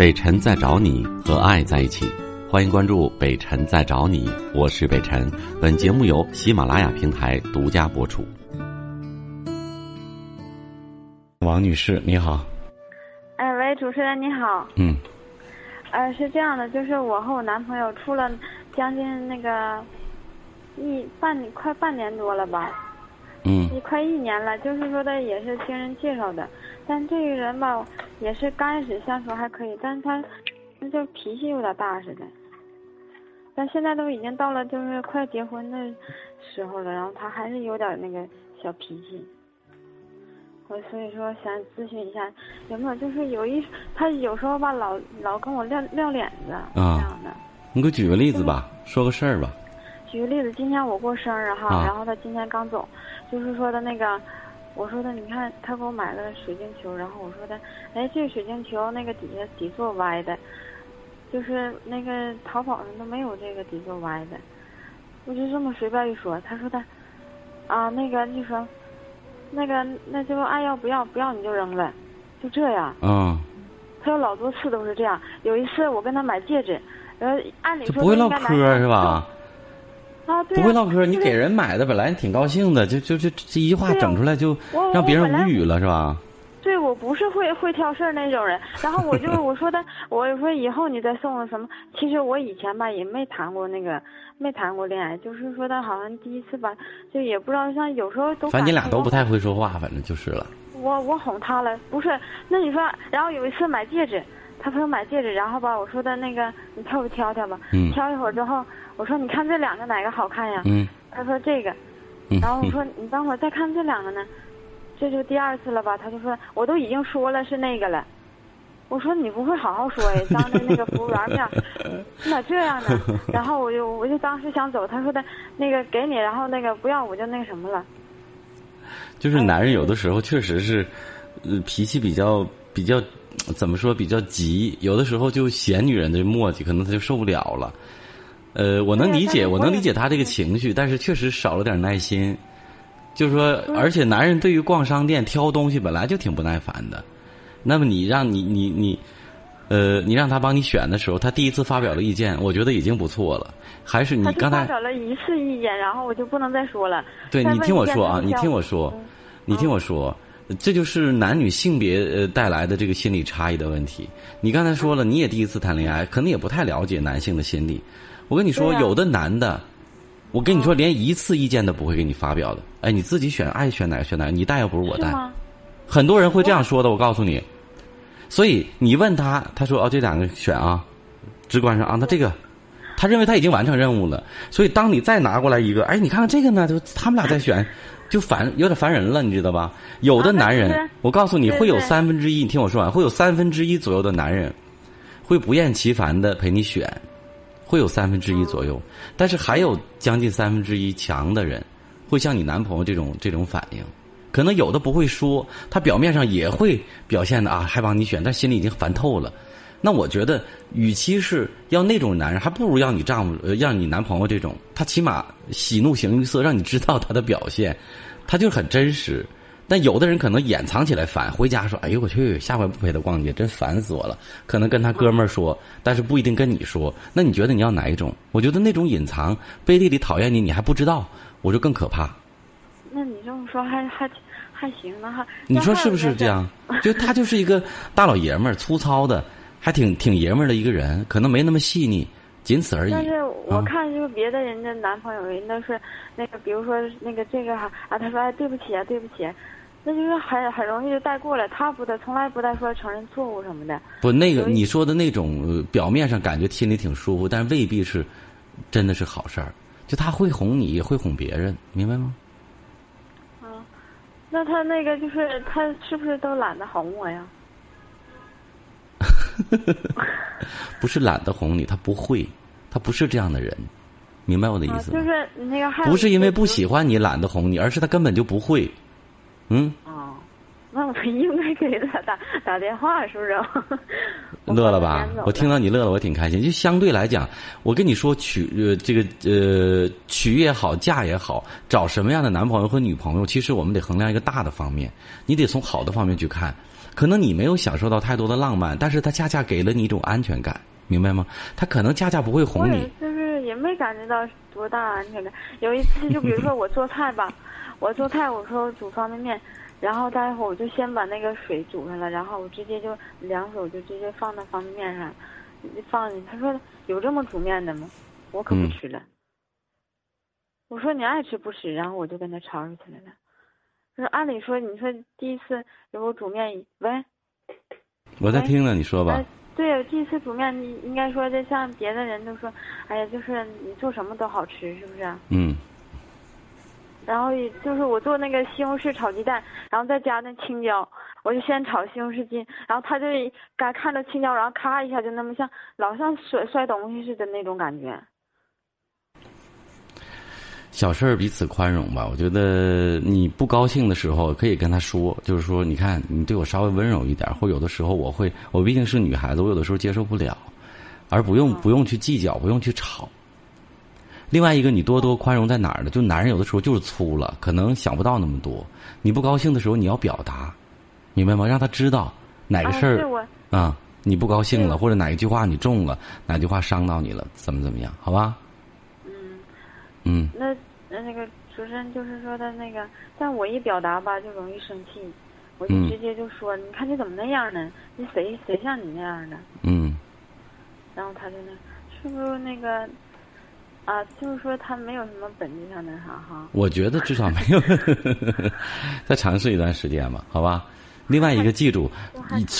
北辰在找你和爱在一起，欢迎关注北辰在找你，我是北辰。本节目由喜马拉雅平台独家播出。王女士，你好。哎，喂，主持人你好。嗯。呃，是这样的，就是我和我男朋友处了将近那个一半快半年多了吧。嗯。快一年了，就是说的也是听人介绍的，但这个人吧，也是刚开始相处还可以，但是他就脾气有点大似的。但现在都已经到了就是快结婚的时候了，然后他还是有点那个小脾气。我所以说想咨询一下，有没有就是有一他有时候吧老老跟我撂撂脸子这样的。你给我举个例子吧，说个事儿吧。举个例子，今天我过生日哈，然后他今天刚走，就是说的那个，我说的你看他给我买了水晶球，然后我说的，哎这个水晶球那个底下底座歪的，就是那个淘宝上都没有这个底座歪的，我就这么随便一说，他说的，啊那个就说。那个，那就爱要不要，不要你就扔了，就这样。嗯。他有老多次都是这样。有一次我跟他买戒指，然后按理说不会唠嗑是吧？啊，对。不会唠嗑，你给人买的本来挺高兴的，就就就这一句话整出来就让别人无语了是吧？对，我不是会会挑事儿那种人。然后我就 我说的，我说以后你再送我什么？其实我以前吧也没谈过那个。没谈过恋爱，就是说他好像第一次吧，就也不知道，像有时候都。反正你俩都不太会说话，反正就是了。我我哄他了，不是？那你说，然后有一次买戒指，他朋友买戒指，然后吧，我说的那个，你挑不挑挑吧？嗯。挑一会儿之后，我说你看这两个哪个好看呀？嗯。他说这个，然后我说你等会儿再看这两个呢，这就第二次了吧？他就说我都已经说了是那个了。我说你不会好好说呀，当着那个服务员面，你咋这样呢？然后我就我就当时想走，他说的那个给你，然后那个不要我就那个什么了。就是男人有的时候确实是，呃，脾气比较比较怎么说比较急，有的时候就嫌女人的磨叽，可能他就受不了了。呃，我能理解，我能理解他这个情绪，但是确实少了点耐心。就是说，而且男人对于逛商店挑东西本来就挺不耐烦的。那么你让你你你，呃，你让他帮你选的时候，他第一次发表了意见，我觉得已经不错了。还是你刚才发表了一次意见，然后我就不能再说了。对你听我说啊，你听我说，你听我说，这就是男女性别呃带来的这个心理差异的问题。你刚才说了，你也第一次谈恋爱，可能也不太了解男性的心理。我跟你说，有的男的，我跟你说，连一次意见都不会给你发表的。哎，你自己选，爱选哪个选哪个，你带又不是我带。很多人会这样说的，我告诉你。所以你问他，他说：“哦，这两个选啊，直观上啊，那这个，他认为他已经完成任务了。所以当你再拿过来一个，哎，你看看这个呢，就他们俩在选，就烦，有点烦人了，你知道吧？有的男人，我告诉你会有三分之一，你听我说完，会有三分之一左右的男人，会不厌其烦的陪你选，会有三分之一左右，但是还有将近三分之一强的人，会像你男朋友这种这种反应。”可能有的不会说，他表面上也会表现的啊，还帮你选，但心里已经烦透了。那我觉得，与其是要那种男人，还不如要你丈夫、呃，让你男朋友这种，他起码喜怒形于色，让你知道他的表现，他就很真实。但有的人可能掩藏起来烦，回家说：“哎呦我去，下回不陪他逛街，真烦死我了。”可能跟他哥们儿说，但是不一定跟你说。那你觉得你要哪一种？我觉得那种隐藏、背地里讨厌你，你还不知道，我就更可怕。那你这么说还还还行呢哈？你说是不是这样？就他就是一个大老爷们儿，粗糙的，还挺挺爷们儿的一个人，可能没那么细腻，仅此而已。但是我看就是别的人的男朋友，人都是那个，比如说那个这个哈啊，他说哎对不起啊对不起，那就是很很容易就带过了。他不带，从来不带说承认错误什么的。不，那个你说的那种表面上感觉心里挺舒服，但未必是真的是好事儿。就他会哄你，也会哄别人，明白吗？那他那个就是他是不是都懒得哄我呀？不是懒得哄你，他不会，他不是这样的人，明白我的意思吗？就是那个不是因为不喜欢你懒得哄你，而是他根本就不会，嗯。哦那我应该给他打打电话，是不是？乐了吧？我听到你乐了，我挺开心。就相对来讲，我跟你说，娶呃这个呃娶也好，嫁也好，找什么样的男朋友和女朋友，其实我们得衡量一个大的方面，你得从好的方面去看。可能你没有享受到太多的浪漫，但是他恰恰给了你一种安全感，明白吗？他可能恰恰不会哄你。就是也没感觉到多大安全感。有一次，就比如说我做菜吧，我做菜，我说煮方便面，然后待会儿我就先把那个水煮上了，然后我直接就两手就直接放到方便面上，放进。他说有这么煮面的吗？我可不吃了。我说你爱吃不吃，然后我就跟他吵吵起来了。按理说，你说第一次给我煮面，喂，我在听呢，你说吧。对，第一次煮面，你应该说就像别的人都说，哎呀，就是你做什么都好吃，是不是？嗯。然后就是我做那个西红柿炒鸡蛋，然后再加那青椒，我就先炒西红柿筋，然后他就该看着青椒，然后咔一下就那么像老像摔摔东西似的那种感觉。小事儿彼此宽容吧，我觉得你不高兴的时候可以跟他说，就是说，你看你对我稍微温柔一点，或有的时候我会，我毕竟是女孩子，我有的时候接受不了，而不用不用去计较，不用去吵。另外一个，你多多宽容在哪儿呢？就男人有的时候就是粗了，可能想不到那么多。你不高兴的时候，你要表达，明白吗？让他知道哪个事儿啊，你不高兴了，或者哪一句话你中了，哪句话伤到你了，怎么怎么样？好吧？嗯，那那那个主持人就是说的那个，但我一表达吧就容易生气，我就直接就说，你看你怎么那样呢？你谁谁像你那样的？嗯。然后他就那，是不是那个啊？就是说他没有什么本质上的啥哈？我觉得至少没有，再尝试一段时间吧，好吧。另外一个，记住，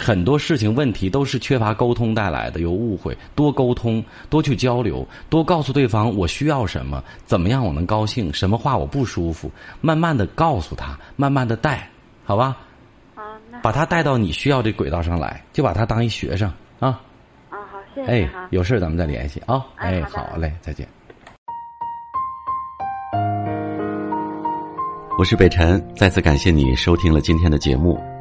很多事情问题都是缺乏沟通带来的，有误会。多沟通，多去交流，多告诉对方我需要什么，怎么样我能高兴，什么话我不舒服，慢慢的告诉他，慢慢的带，好吧？啊，那把他带到你需要的轨道上来，就把他当一学生啊。啊，好，谢谢哎，有事咱们再联系啊。哎，好嘞，再见。我是北辰，再次感谢你收听了今天的节目，